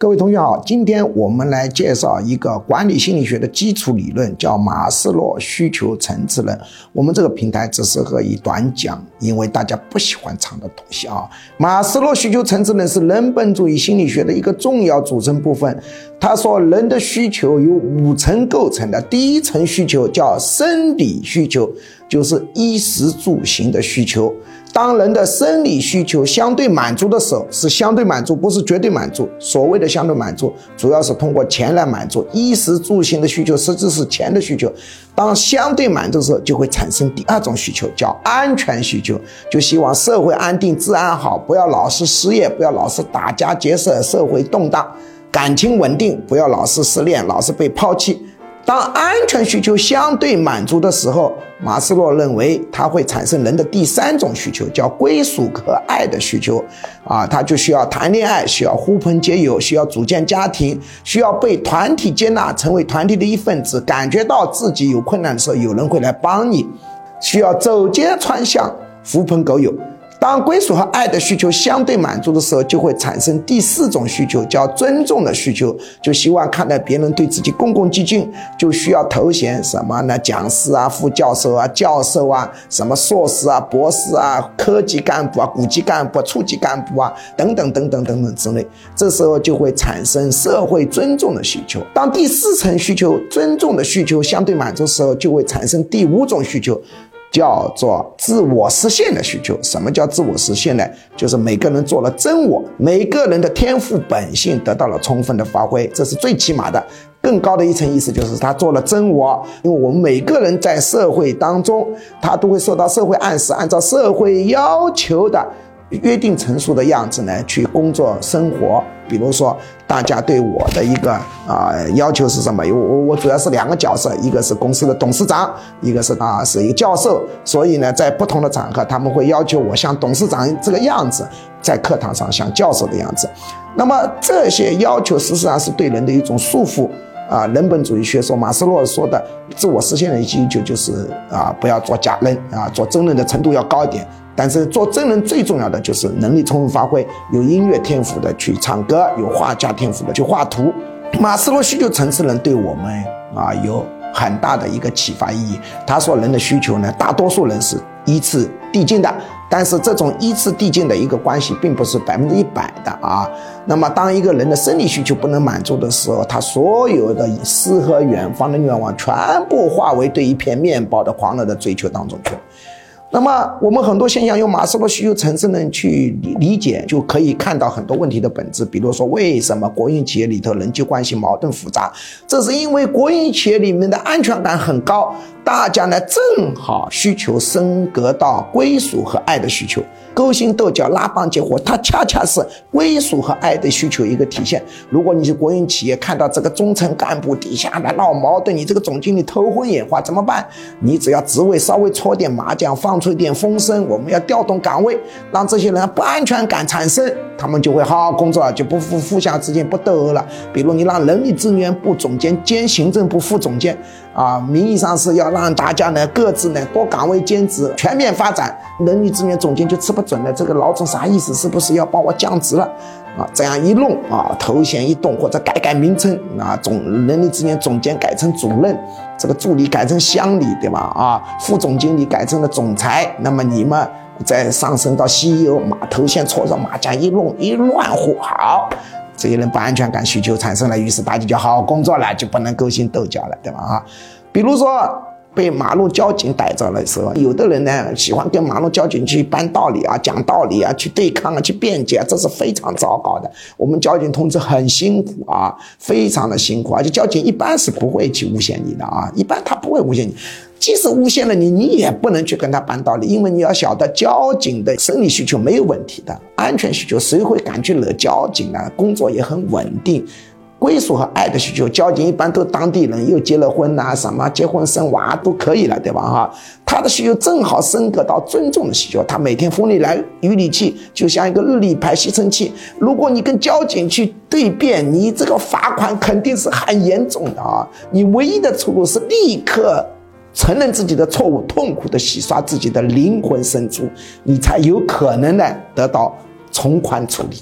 各位同学好，今天我们来介绍一个管理心理学的基础理论，叫马斯洛需求层次论。我们这个平台只适合以短讲，因为大家不喜欢长的东西啊。马斯洛需求层次论是人本主义心理学的一个重要组成部分。他说，人的需求由五层构成的，第一层需求叫生理需求，就是衣食住行的需求。当人的生理需求相对满足的时候，是相对满足，不是绝对满足。所谓的相对满足，主要是通过钱来满足。衣食住行的需求实质是钱的需求。当相对满足的时候，就会产生第二种需求，叫安全需求，就希望社会安定、治安好，不要老是失业，不要老是打家劫舍，社会动荡，感情稳定，不要老是失恋，老是被抛弃。当安全需求相对满足的时候，马斯洛认为它会产生人的第三种需求，叫归属和爱的需求。啊，他就需要谈恋爱，需要呼朋结友，需要组建家庭，需要被团体接纳，成为团体的一份子，感觉到自己有困难的时候有人会来帮你，需要走街串巷，狐朋狗友。当归属和爱的需求相对满足的时候，就会产生第四种需求，叫尊重的需求，就希望看到别人对自己恭恭敬敬，就需要头衔什么呢？讲师啊，副教授啊，教授啊，什么硕士啊，博士啊，科级干部啊，股级干部、处级干部啊，等等等等等等之类。这时候就会产生社会尊重的需求。当第四层需求尊重的需求相对满足的时候，就会产生第五种需求。叫做自我实现的需求。什么叫自我实现呢？就是每个人做了真我，每个人的天赋本性得到了充分的发挥，这是最起码的。更高的一层意思就是他做了真我，因为我们每个人在社会当中，他都会受到社会暗示，按照社会要求的。约定成熟的样子呢，去工作生活。比如说，大家对我的一个啊要求是什么？我我我主要是两个角色，一个是公司的董事长，一个是啊是一个教授。所以呢，在不同的场合，他们会要求我像董事长这个样子，在课堂上像教授的样子。那么这些要求事实上是对人的一种束缚啊。人本主义学说，马斯洛说的自我实现的需求就是啊，不要做假人啊，做真人的程度要高一点。但是做真人最重要的就是能力充分发挥，有音乐天赋的去唱歌，有画家天赋的去画图。马斯洛需求层次论对我们啊有很大的一个启发意义。他说人的需求呢，大多数人是依次递进的，但是这种依次递进的一个关系并不是百分之一百的啊。那么当一个人的生理需求不能满足的时候，他所有的诗和远方的愿望全部化为对一片面包的狂热的追求当中去。那么，我们很多现象用马斯洛需求层次论去理理解，就可以看到很多问题的本质。比如说，为什么国营企业里头人际关系矛盾复杂？这是因为国营企业里面的安全感很高。大家呢正好需求升格到归属和爱的需求，勾心斗角、拉帮结伙，它恰恰是归属和爱的需求一个体现。如果你是国营企业，看到这个中层干部底下的闹矛盾，你这个总经理头昏眼花怎么办？你只要职位稍微搓点麻将，放出一点风声，我们要调动岗位，让这些人不安全感产生，他们就会好好工作，就不互互相之间不斗殴了。比如你让人力资源部总监兼行政部副总监。啊，名义上是要让大家呢各自呢多岗位兼职，全面发展。人力资源总监就吃不准了，这个老总啥意思？是不是要把我降职了？啊，这样一弄啊，头衔一动或者改改名称，啊，总人力资源总监改成主任，这个助理改成乡里，对吧？啊，副总经理改成了总裁，那么你们再上升到 CEO，马头先搓上麻将一弄一乱乎，好。这些人不安全感需求产生了，于是大家就好好工作了，就不能勾心斗角了，对吧？啊，比如说被马路交警逮着的时候，有的人呢喜欢跟马路交警去搬道理啊、讲道理啊、去对抗啊、去辩解，这是非常糟糕的。我们交警同志很辛苦啊，非常的辛苦，而且交警一般是不会去诬陷你的啊，一般他不会诬陷你。即使诬陷了你，你也不能去跟他搬道理，因为你要晓得，交警的生理需求没有问题的，安全需求谁会敢去惹交警啊？工作也很稳定，归属和爱的需求，交警一般都当地人，又结了婚呐，什么结婚生娃都可以了，对吧？哈，他的需求正好升格到尊重的需求，他每天风里来雨里去，就像一个日历牌吸尘器。如果你跟交警去对辩，你这个罚款肯定是很严重的啊！你唯一的出路是立刻。承认自己的错误，痛苦的洗刷自己的灵魂深处，你才有可能呢得到从宽处理。